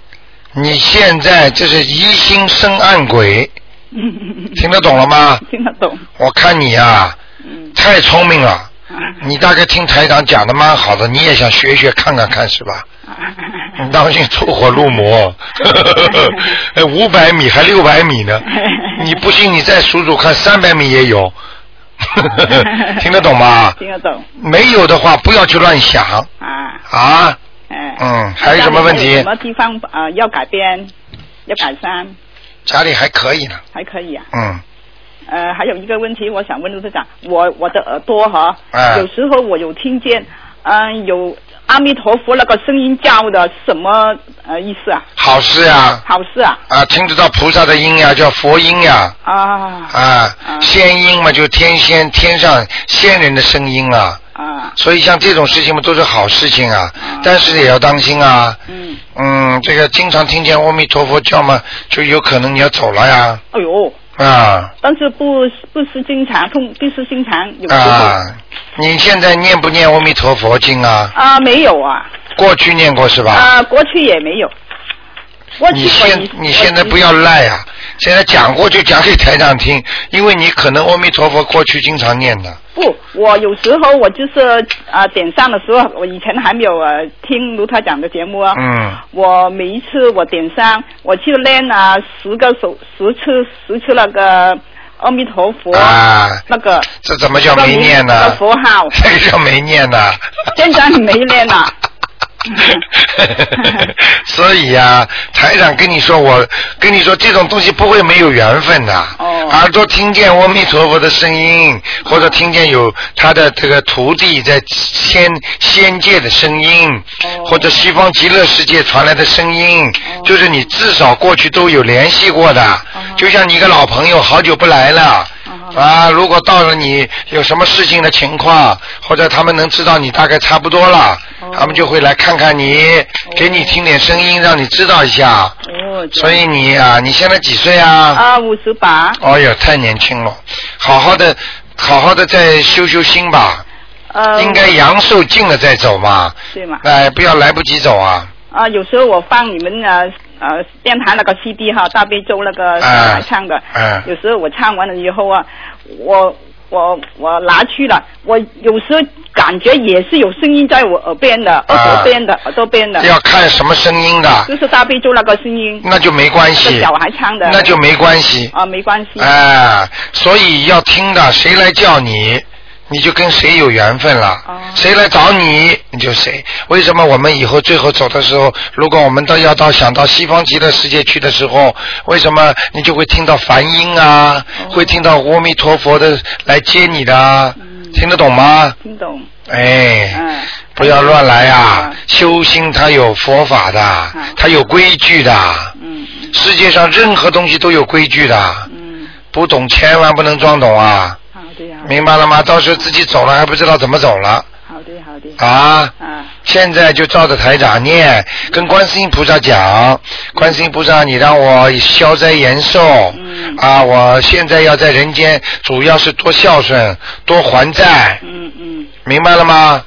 你现在就是疑心生暗鬼，(laughs) 听得懂了吗？听得懂。我看你啊，嗯。太聪明了。啊你大概听台长讲的蛮好的，你也想学学看看看是吧？你当心走火入魔，(laughs) 五百米还六百米呢，(laughs) 你不信你再数数看，三百米也有，(laughs) 听得懂吗？听得懂。没有的话不要去乱想。啊，啊，哎。嗯，还有什么问题？什？么地方呃要改变，要改善，家里还可以呢，还可以啊。嗯，呃，还有一个问题，我想问陆队长，我我的耳朵哈，哎。有时候我有听见，嗯、有阿弥陀佛那个声音叫的，什么呃意思啊？好事啊，好事啊。啊，听得到菩萨的音呀，叫佛音呀，啊。啊，仙音嘛，就天仙天上仙人的声音啊。啊。所以像这种事情嘛，都是好事情啊，但是也要当心啊。嗯，嗯，这个经常听见阿弥陀佛叫嘛，就有可能你要走了呀。哎呦，啊但是不不是经常痛，不是经常有时候啊！你现在念不念阿弥陀佛经啊？啊没有啊过去念过是吧？啊过去也没有，过去你现你现在不要赖啊！现在讲过就讲给台长听，因为你可能阿弥陀佛过去经常念的。不，我有时候我就是啊、点上的时候，我以前还没有呃听卢台讲的节目啊。嗯。我每一次我点上，我去练了十个手十次十次那个阿弥陀佛、啊，那个这怎么叫没念呢？那个佛号 (laughs) 这个叫没念呢。现在没念了。(laughs) 所以呀、台长跟你说，我跟你说，这种东西不会没有缘分的。哦耳朵听见阿弥陀佛的声音，或者听见有他的这个徒弟在仙仙界的声音，哦或者西方极乐世界传来的声音，就是你至少过去都有联系过的。哦就像你一个老朋友好久不来了。啊，如果到了你有什么事情的情况，或者他们能知道你大概差不多了，哦他们就会来看看你，给你听点声音，让你知道一下。哦，所以你啊，你现在几岁啊？啊五十八。哦哟，太年轻了，好好的，好好的再修修心吧。呃。应该阳寿尽了再走嘛。对嘛？哎，不要来不及走啊。啊，有时候我放你们呃呃电台那个 CD 哈，大悲咒那个小孩唱的，嗯有时候我唱完了以后啊，我我我拿去了，我有时候感觉也是有声音在我耳边的，耳朵边的，耳朵边的，要看什么声音的，就是大悲咒那个声音，那就没关系。那个小孩唱的，那就没关系。啊，没关系，哎，所以要听的，谁来叫你，你就跟谁有缘分了。哦谁来找你，你就谁。为什么我们以后最后走的时候，如果我们都要到想到西方极乐世界去的时候，为什么你就会听到梵音啊，哦会听到阿弥陀佛的来接你的啊？听得懂吗？听懂，哎，嗯，不要乱来啊！修心它有佛法的，它有规矩的。嗯世界上任何东西都有规矩的。嗯，不懂千万不能装懂啊！好的好的，明白了吗？到时候自己走了还不知道怎么走了好的好的，啊！啊，现在就照着台长念，跟观世音菩萨讲，观世音菩萨，你让我消灾延寿。嗯啊，我现在要在人间，主要是多孝顺，多还债，嗯嗯。明白了吗？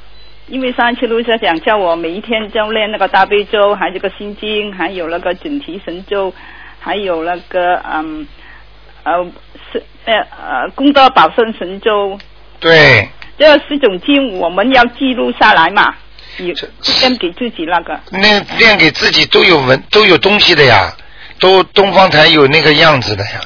因为上次卢社长叫我每一天就练那个大悲咒，还有这个心经，还有那个准提神咒，还有那个嗯呃是呃呃功德宝胜神咒，对，这十种经我们要记录下来嘛，有先给自己那个那练给自己都有文，都有东西的呀，都东方台有那个样子的呀。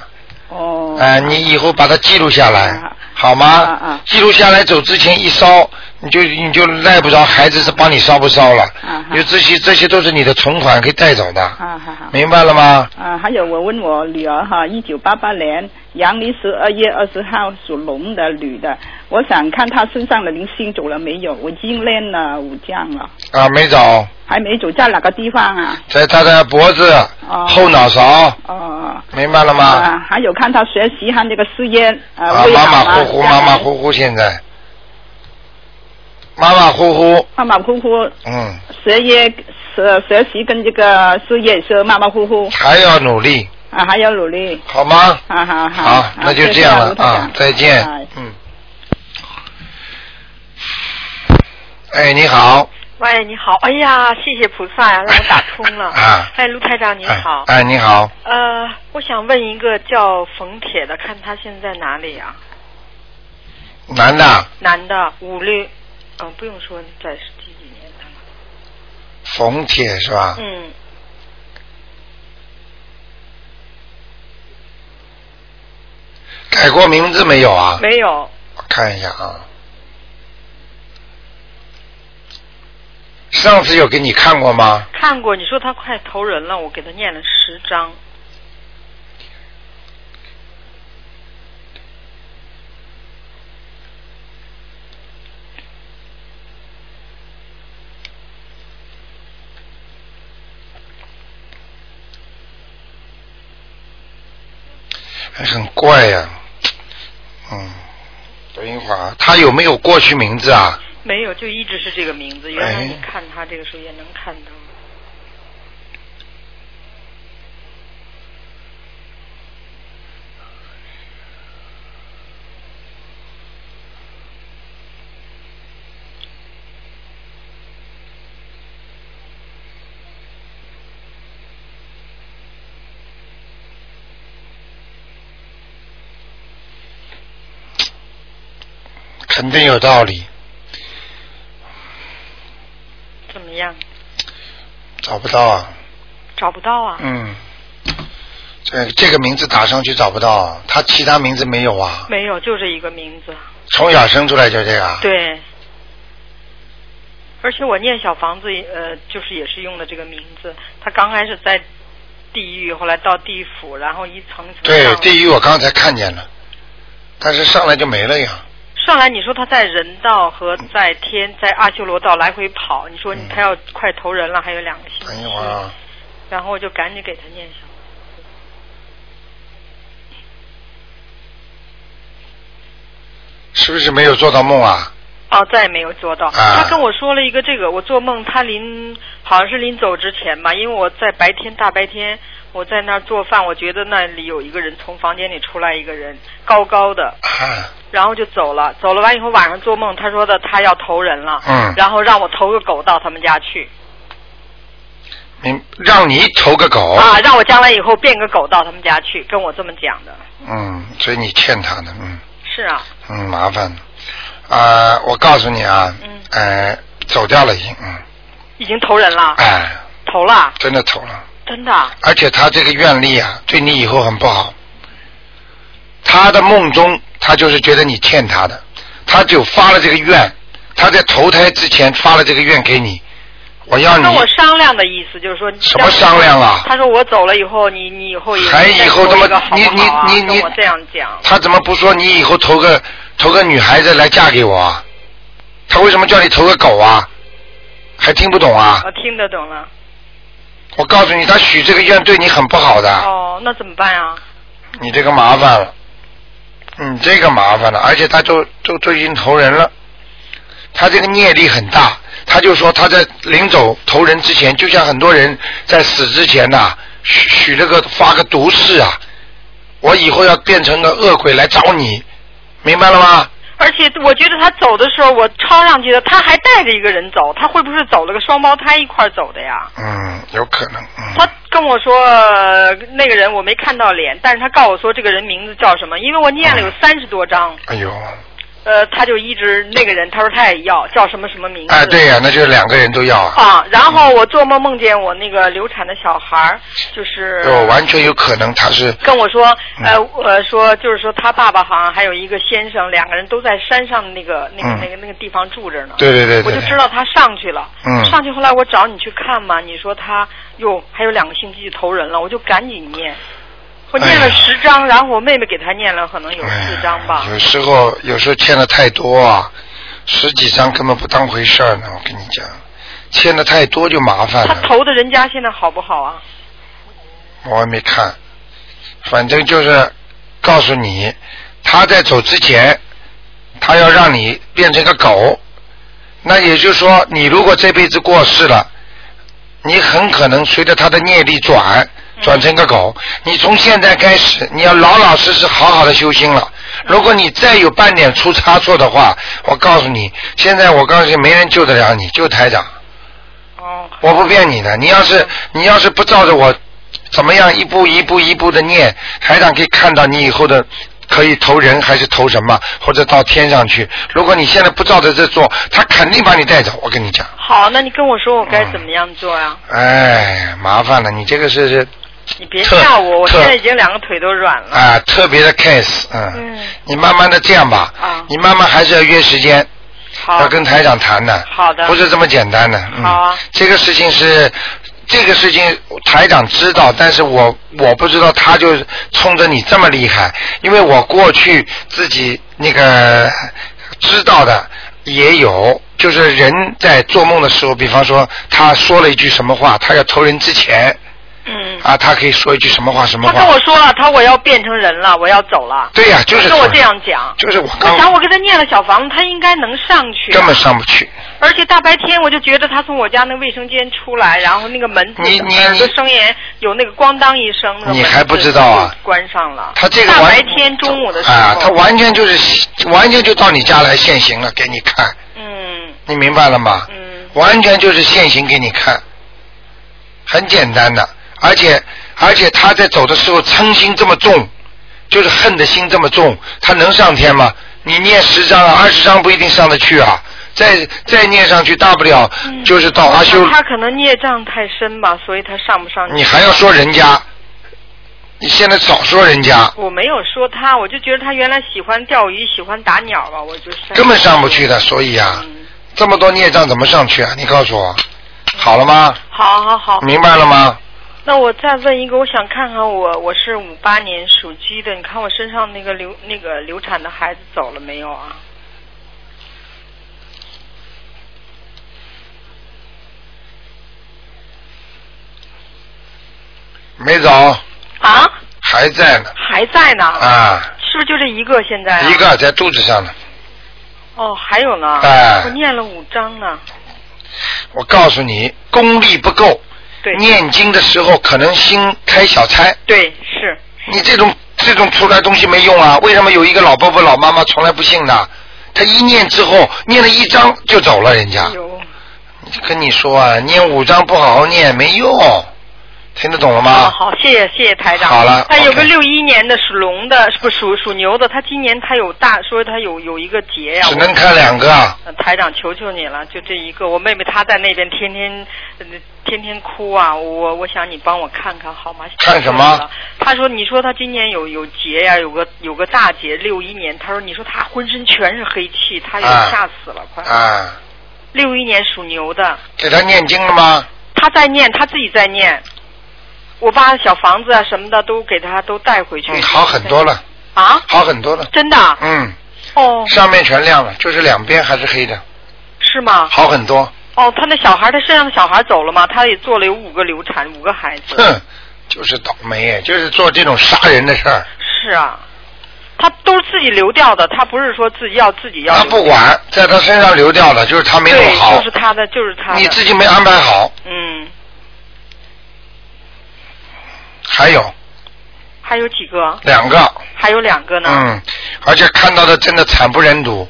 哦。啊、你以后把它记录下来，好吗？啊啊记录下来，走之前一烧，你就你就赖不着孩子是帮你烧不烧了，啊因为这些这些都是你的存款可以带走的，啊好好。明白了吗？啊，还有我问我女儿哈，一九八八年阳历十二月二十号属龙的女的，我想看她身上的灵性走了没有？我已经练了五将了，啊，没走，还没走，在哪个地方啊？在她的脖子、哦后脑勺，哦。明白了吗？啊，还有看她学习和这个事业呃，啊，马马虎虎，马马虎虎，现在马马虎虎，马马虎虎，嗯，学业学学习跟这个事业是马马虎虎还要努力，啊，还要努力。好吗？好好好，好，那就这样了啊，再见哎。嗯。哎，你好。喂，你好，哎呀，谢谢菩萨呀，让我打通了。(laughs) 啊哎，卢台长您好。哎，你好，呃，我想问一个叫冯铁的，看他现在哪里啊？男的，男的，五六，嗯、不用说在是几几年的了。冯铁是吧？嗯，改过名字没有啊？没有。我看一下啊。上次有给你看过吗？看过，你说他快投人了，我给他念了十章。还很怪呀、嗯，等一会儿啊，他有没有过去名字啊？没有，就一直是这个名字。原来哎你看他这个时候也能看到。肯定有道理，怎么样？找不到啊。找不到啊？嗯，这这个名字打上去找不到啊，他其他名字没有啊？没有，就这一个名字。从小生出来就这个啊？对。而且我念小房子，呃，就是也是用的这个名字。他刚开始在地狱，后来到地府，然后一层层对，地狱我刚才看见了，但是上来就没了呀。上来你说他在人道和在天，在阿修罗道来回跑，你说他要快投人了，还有两个星等一期，啊，然后我就赶紧给他念上。是不是没有做到梦啊？哦，再也没有做到。啊他跟我说了一个这个，我做梦，他临好像是临走之前吧，因为我在白天大白天我在那儿做饭，我觉得那里有一个人从房间里出来一个人，高高的，啊，然后就走了。走了完以后晚上做梦，他说的他要投人了，嗯。然后让我投个狗到他们家去，你让你投个狗。啊，让我将来以后变个狗到他们家去，跟我这么讲的。嗯，所以你欠他的，嗯。是啊，嗯，麻烦。啊、我告诉你啊，嗯。呃，走掉了已经，嗯，已经投人了，哎，投了，真的投了。真的啊。而且他这个愿力啊，对你以后很不好。他的梦中，他就是觉得你欠他的，他就发了这个愿，他在投胎之前发了这个愿给你，我要你跟我商量的意思就是说，什么商量啊他说我走了以后，你你以后也还以后这么你你你你跟我这样讲，他怎么不说你以后投个投个女孩子来嫁给我啊？他为什么叫你投个狗啊？还听不懂啊？我听得懂了。我告诉你，他许这个愿对你很不好的，哦，那怎么办啊？你这个麻烦了，你这个麻烦了，而且他都都都已经投人了，他这个业力很大，他就说他在临走投人之前，就像很多人在死之前呐、许许了个发个毒誓啊，我以后要变成个恶鬼来找你，明白了吗？而且我觉得他走的时候，我抄上去的，他还带着一个人走，他会不会走了个双胞胎一块儿走的呀？嗯，有可能，嗯，他跟我说、呃那个人我没看到脸，但是他告诉我说这个人名字叫什么，因为我念了有三十多章，哎呦，呃，他就一直那个人他说他也要叫什么什么名字。哎，对呀、那就是两个人都要啊，啊，然后我做梦梦见我那个流产的小孩儿，就是哦，完全有可能他是跟我说，呃嗯呃，说就是说他爸爸好像还有一个先生，两个人都在山上的那个那个嗯那个那个地方住着呢。对对对对我就知道他上去了。嗯上去后来我找你去看嘛，你说他哟还有两个星期就投人了，我就赶紧念。我念了十章，然后我妹妹给他念了可能有四张吧哎。有时候有时候欠的太多啊，十几张根本不当回事儿呢。我跟你讲，欠的太多就麻烦了他。投的人家现在好不好啊？我还没看，反正就是告诉你，他在走之前，他要让你变成个狗，那也就是说，你如果这辈子过世了，你很可能随着他的念力转，转成个狗。你从现在开始，你要老老实实好好的修心了。如果你再有半点出差错的话，我告诉你，现在我告诉你，没人救得了你，就台长。哦，我不骗你的，你要是你要是不照着我怎么样一步一步一步的念，台长可以看到你以后的可以投人还是投什么，或者到天上去。如果你现在不照着这做，他肯定把你带走。我跟你讲，好，那你跟我说我该怎么样做呀？哎，麻烦了，你这个是是你别吓我，我现在已经两个腿都软了。啊特别的 case，嗯，嗯，你慢慢的这样吧，啊你慢慢还是要约时间，好要，跟台长谈的，好的不是这么简单的。嗯、好啊这个事情是这个事情台长知道，但是我我不知道他就冲着你这么厉害，因为我过去自己那个知道的也有。就是人在做梦的时候，比方说他说了一句什么话，他要投人之前嗯，啊，他可以说一句什么话什么话他跟。我说了，他说我要变成人了，我要走了。对呀、就是跟我这样讲。就是我我刚想我给他念了小房子，他应该能上去。根本上不去。而且大白天我就觉得他从我家那卫生间出来，然后那个门你你你的声音有那个咣当一声，你还不知道啊关上了。他这个大白天中午的时候。啊，他完全就是完全就到你家来现行了，给你看，嗯你明白了吗？嗯完全就是现行给你看，很简单的，而且而且他在走的时候嗔心这么重，就是恨的心这么重，他能上天吗？你念十张啊，二十张不一定上得去啊，再再念上去，大不了就是到阿修，他可能孽障太深吧，所以他上不上去。你还要说人家，你现在少说人家，我没有说他，我就觉得他原来喜欢钓鱼，喜欢打鸟吧，我就根本上不去的，所以啊，嗯，这么多孽障怎么上去啊？你告诉我，好了吗？好好好。明白了吗？那我再问一个，我想看看我我是五八年属鸡的，你看我身上那个流那个流产的孩子走了没有啊？没走，啊，还在呢。还在呢。啊，是不是就这一个现在、啊？一。个在肚子上呢。哦，还有呢。哎我念了五章呢。我告诉你，功力不够，对。念经的时候可能心开小差。对，是。你这种这种出来东西没用啊！为什么有一个老伯伯老妈妈从来不信呢？他一念之后，念了一张就走了，人家。有。跟你说啊，念五张不好好念没用，听得懂了好吗？好，谢谢谢谢台长。好了他有个六一年的属龙的，不属属牛的，他今年他有大说他有有一个劫呀。只能看两个台长，求求你了，就这一个。我妹妹她在那边天天、呃天天哭啊，我我想你帮我看看好吗？看什么？她说你说她今年有有劫呀，有个有个大劫，六一年。她说你说她浑身全是黑气，她也啊吓死了，快。啊，六一年属牛的，给他念经了吗？她在念，她自己在念。我把小房子啊什么的都给他都带回去。嗯，好很多了，啊？好很多了。真的？啊嗯，哦，上面全亮了，就是两边还是黑的，是吗？好很多。哦，他那小孩，他身上的小孩走了吗？他也做了有五个流产，五个孩子。哼，就是倒霉，就是做这种杀人的事儿。是啊，他都是自己流掉的，他不是说自己要自己要他。不管，在他身上流掉的，就是他没弄对，好就，是他的，就是他的。你自己没安排好。嗯，还有还有几个？两个，还有两个呢。嗯，而且看到的真的惨不忍睹，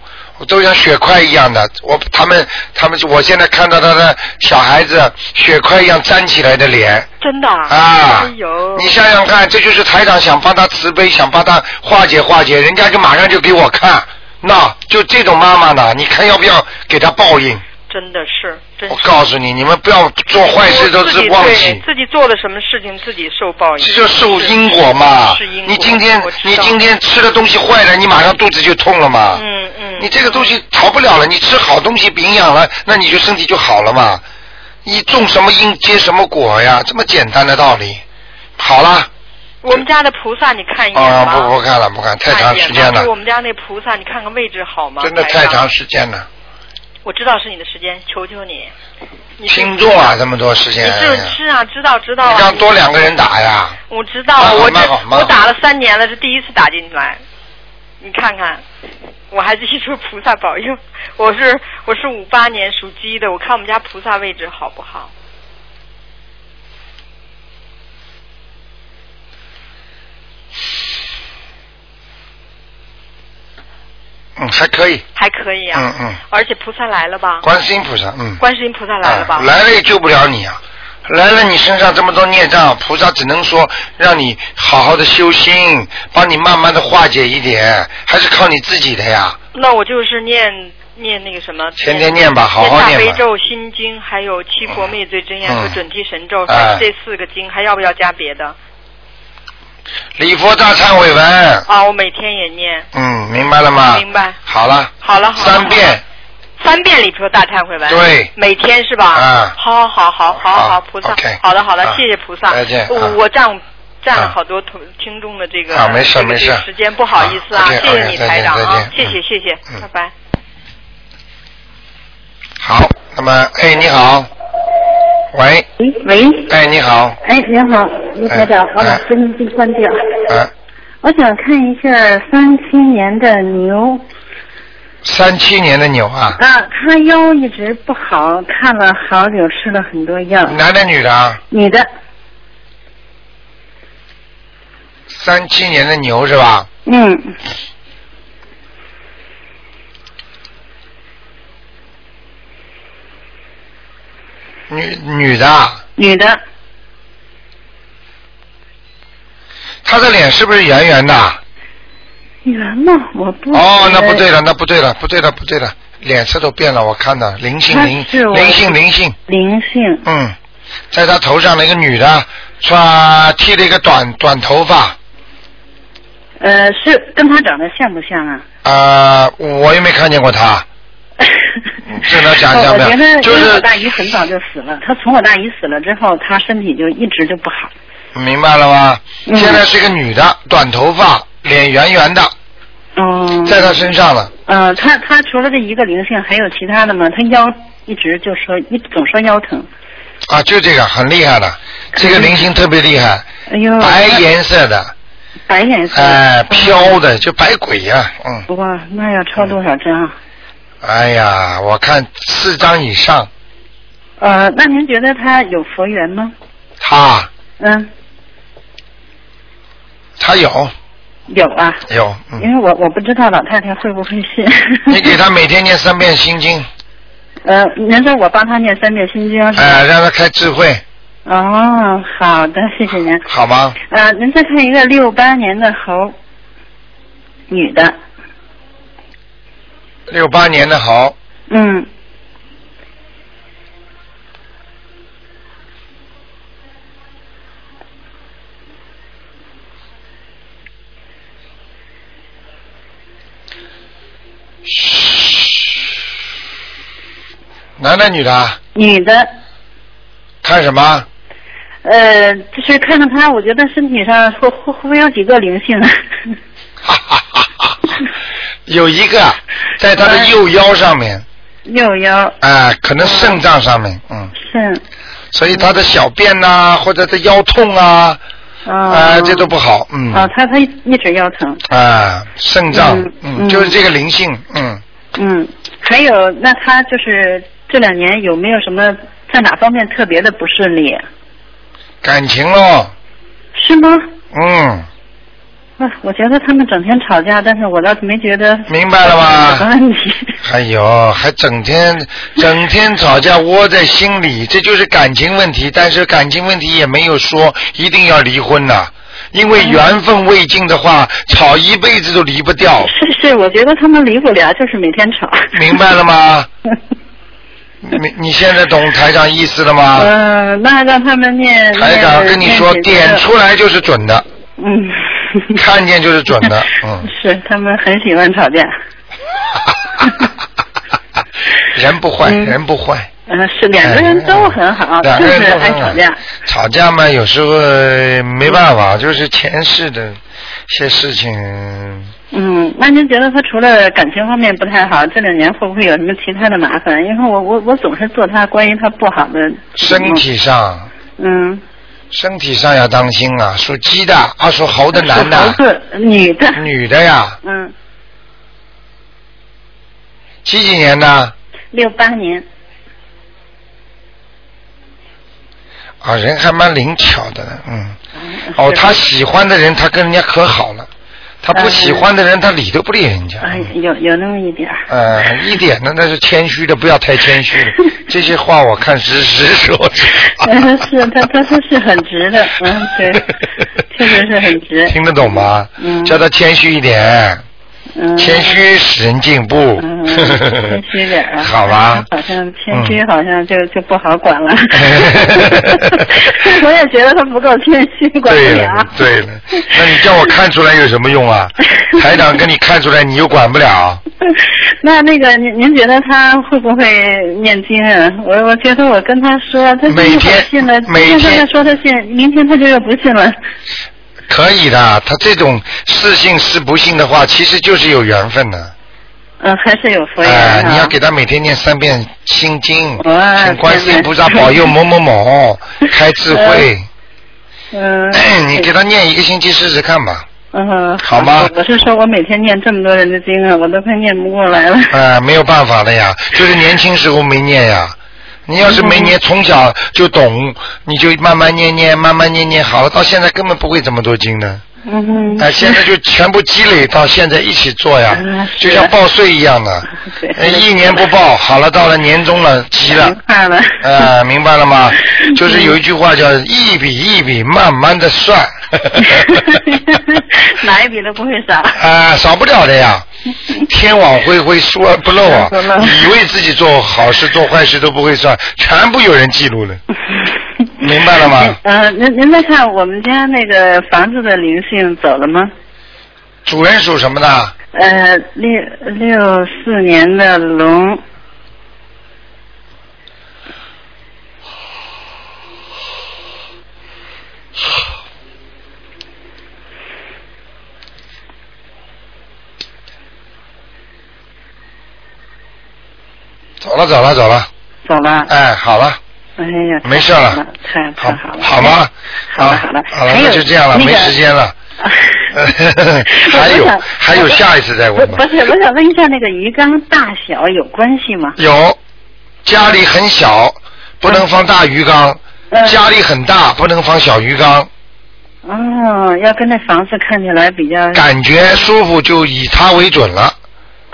都像血块一样的。我他们他们，我现在看到他的小孩子血块一样粘起来的脸真的啊？啊哎呦，你想想看，这就是台长想帮他慈悲，想帮他化解化解，人家就马上就给我看，那就这种妈妈呢，你看要不要给他报应？真的是，真我。告诉你，你们不要做坏事都是忘记，自己做了什么事情，自己受报应。这就受因果嘛是因。果你今天你今天吃的东西坏了，你马上肚子就痛了嘛。嗯嗯。你这个东西逃不了了，你吃好东西营养了，那你就身体就好了嘛。你种什么因结什么果呀，这么简单的道理。好了，我们家的菩萨，你看一眼啊、吧。不不看了不看，太长时间了我，们家那菩萨，你看看位置好吗？真的太长时间了。我知道是你的时间，求求你。你是听众啊，这么多时间，你是是啊，知道知道、啊。你让多两个人打呀。我知道，我这我打了三年了，是第一次打进来。你看看，我还是一说菩萨保佑。我是我是五八年属鸡的，我看我们家菩萨位置好不好？嗯，还可以。还可以啊。嗯嗯。而且菩萨来了吧？观世音菩萨，嗯。观世音菩萨来了吧？啊来了也救不了你啊！来了，你身上这么多孽障，菩萨只能说让你好好的修心，帮你慢慢的化解一点，还是靠你自己的呀。那我就是念念那个什么，天天念吧好好念吧大悲咒、心经，还有七佛灭罪真言和嗯准提神咒，哎这四个经，还要不要加别的？礼佛大忏悔文，啊，我每天也念。嗯，明白了吗？明白。好了。好了，好了。三遍。三遍礼佛大忏悔文。对每天是吧？啊好好好好好好菩萨。好的好的啊，谢谢菩萨。再见我啊我占占了啊好多同听众的这个啊没事这个没事时间不好意思啊，谢谢你台长啊，谢谢谢谢，嗯拜拜。好，那么，哎，你好，喂，喂，哎，你好，哎，你好，卢台长哎，我把哎。收音机关掉。啊，我想看一下三七年的牛。三七年的牛啊，啊，他腰一直不好，看了好久，吃了很多药。男的女的啊？女的，三七年的牛是吧？嗯，女女的。啊，女的，她的脸是不是圆圆的？圆吗？我不哦，那不对了，那不对了，不对了，不对了，脸色都变了，我看到灵性她灵灵性灵性，灵性，嗯，在她头上的一个女的，穿剃了一个短短头发，呃，是跟她长得像不像啊？啊，我又没看见过她，我觉得，就因为我大姨很早就死了，她从我大姨死了之后，她身体就一直就不好。明白了吗？嗯现在是个女的，短头发，脸圆圆的，嗯。在她身上了。呃，他他除了这一个灵性，还有其他的吗？他腰一直就说一总说腰疼。啊，就这个很厉害的，这个灵性特别厉害，哎呦，白颜色的，白颜色。哎、飘的，就白鬼呀、嗯，哇，那要抄多少张啊？哎呀，我看四张以上，呃，那您觉得他有佛缘吗？他嗯，他有有啊。有，嗯，因为我我不知道老太太会不会信。(laughs) 你给他每天念三遍心经，(laughs) 呃，您说我帮他念三遍心经？哎、让他开智慧，哦，好的，谢谢您。好吗？呃，您再看一个六八年的猴，女的，六八年的好，嗯，男的女的啊？女的，看什么？呃，就是看看他，我觉得身体上会会会有几个灵性？(laughs) 有一个在他的右腰上面，右腰。哎、可能肾脏上面，嗯，肾，所以他的小便呐、或者他腰痛啊，哦，哎、这都不好，嗯，啊，他他一直腰疼，啊，肾脏，嗯就是这个灵性，嗯，嗯，还有那他就是这两年有没有什么在哪方面特别的不顺利？感情咯，是吗？嗯，啊，我觉得他们整天吵架，但是我倒是没觉得明白了吗有什么问题。哎呦，还整天 (laughs) 整天吵架窝在心里，这就是感情问题。但是感情问题也没有说一定要离婚呐、因为缘分未尽的话，吵一辈子都离不掉，是是，我觉得他们离不了，就是每天吵。明白了吗？(laughs) 你你现在懂台长意思了吗？嗯，那让他们念。台长跟你说，点出来就是准的，嗯。(laughs) 看见就是准的，(laughs) 嗯。是他们很喜欢吵架。人不坏，嗯人不坏。嗯，是两个人都很好，两就是爱吵架。吵架嘛，有时候呃没办法，就是前世的些事情。嗯，那您觉得他除了感情方面不太好，这两年会不会有什么其他的麻烦？因为我我我总是做他关于他不好的。身体上，嗯。身体上要当心啊！属鸡的，啊，属猴的男的，是女的。女的呀，嗯。几几年的？六八年。啊，人还蛮灵巧的呢，嗯。哦，他喜欢的人，他跟人家可好了；他不喜欢的人，他理都不理人家。哎，有有那么一点儿。呃，一点呢，那是谦虚的，不要太谦虚了。(laughs) 这些话我看实实说实。(laughs) 嗯，是他他他是很直的，嗯，对，(laughs) 确实是很直。听得懂吗？嗯叫他谦虚一点，嗯，谦虚使人进步。嗯，谦虚点儿啊。(laughs) 好吧嗯好像谦虚，好像就就不好管了。(laughs) 我也觉得他不够谦虚，管不了不了。，对了，那你叫我看出来有什么用啊？(laughs) 台长跟你看出来，你又管不了。那那个您您觉得他会不会念经啊？我我觉得我跟他说，他每一会儿天信了，每今天天他说他信，明天他就又不信了。可以的，他这种是信是不信的话，其实就是有缘分的。嗯，还是有佛缘哎、哈你要给他每天念三遍心经，哇请观世音菩萨保佑某某某开智慧。(laughs) 嗯。(coughs) 你给他念一个星期试试看吧。嗯，好吗我是说我每天念这么多人的经啊，我都快念不过来了。啊、没有办法的呀，就是年轻时候没念呀。你要是没念，从小就懂，你就慢慢念念，慢慢念念，好了，到现在根本不会这么多经的。嗯哼。哎、现在就全部积累到现在一起做呀，嗯就像报税一样的，一年不报，好了，到了年终了，急了。明白了。啊，明白了吗？就是有一句话叫一笔一笔慢慢的算。(laughs) 哪一笔都不会少。啊，少不了的呀。(laughs) 天网恢恢，疏而不漏啊 (laughs) 不漏！以为自己做好事做坏事都不会算，全部有人记录了，(laughs) 明白了吗？呃，您您再看我们家那个房子的灵性走了吗？主人属什么的？呃，六六四年的龙，走了，走了，走了。走了。哎，好了，哎呀，没事了太太好了。好吗？好了好了好了，那就这样了，没时间了。(laughs) (laughs) 还有还有下一次再问吧不。是，我想问一下，那个鱼缸大小有关系吗？有，家里很小，不能放大鱼缸；嗯家里很大，不能放小鱼缸。哦，要跟那房子看起来比较。感觉舒服就以它为准了。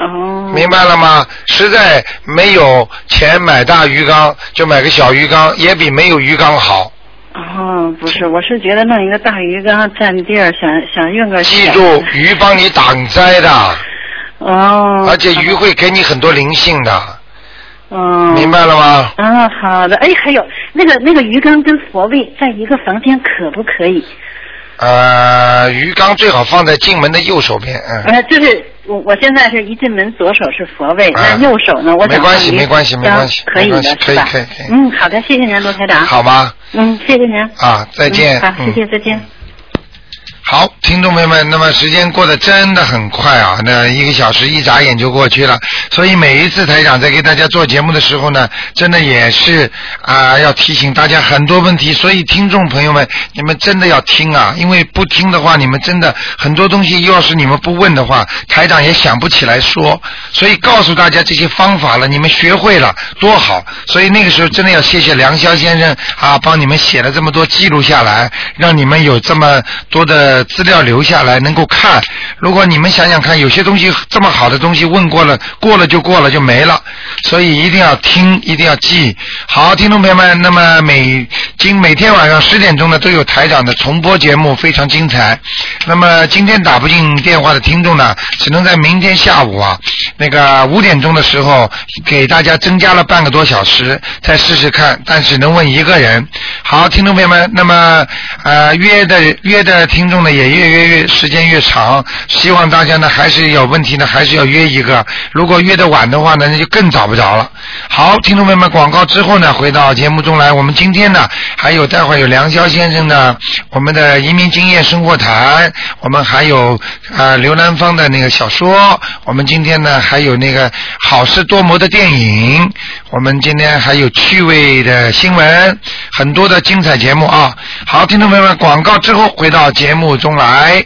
哦。明白了吗？实在没有钱买大鱼缸，就买个小鱼缸，也比没有鱼缸好。哦，不是，我是觉得弄一个大鱼缸占地儿，想想用个。记住，鱼帮你挡灾的，哦。而且鱼会给你很多灵性的，哦。明白了吗？啊，好的。哎，还有那个那个鱼缸跟佛位在一个房间可不可以？呃，鱼缸最好放在进门的右手边，嗯。呃，就是我我现在是一进门左手是佛位，啊那右手呢？我想没关系没关系没关系可以的？可以可以可以嗯，好的，谢谢您，罗台长。好吗？嗯，谢谢您。啊，再见。嗯好，谢嗯谢，再见。好，听众朋友们，那么时间过得真的很快啊，那一个小时一眨眼就过去了。所以每一次台长在给大家做节目的时候呢，真的也是啊、要提醒大家很多问题。所以听众朋友们，你们真的要听啊，因为不听的话，你们真的很多东西，要是你们不问的话，台长也想不起来说。所以告诉大家这些方法了，你们学会了多好。所以那个时候真的要谢谢梁霄先生啊，帮你们写了这么多记录下来，让你们有这么多的资料留下来，能够看。如果你们想想看，有些东西这么好的东西问过了，过了就过了就没了，所以一定要听，一定要记。好，听众朋友们，那么每今每天晚上十点钟呢都有台长的重播节目，非常精彩。那么今天打不进电话的听众呢，只能在明天下午啊，那个五点钟的时候给大家增加了半个多小时，再试试看，但是能问一个人。好，听众朋友们，那么呃约的约的听众呢也越约越时间越长，希望大家呢还是有问题呢还是要约一个，如果约的晚的话呢那就更找不着了。好，听众朋友们，广告之后呢回到节目中来，我们今天呢还有待会有梁霄先生的我们的移民经验生活谈，我们还有呃刘兰芳的那个小说，我们今天呢还有那个好事多磨的电影，我们今天还有趣味的新闻，很多的精彩节目啊。好，听众朋友们，广告之后回到节目目中来。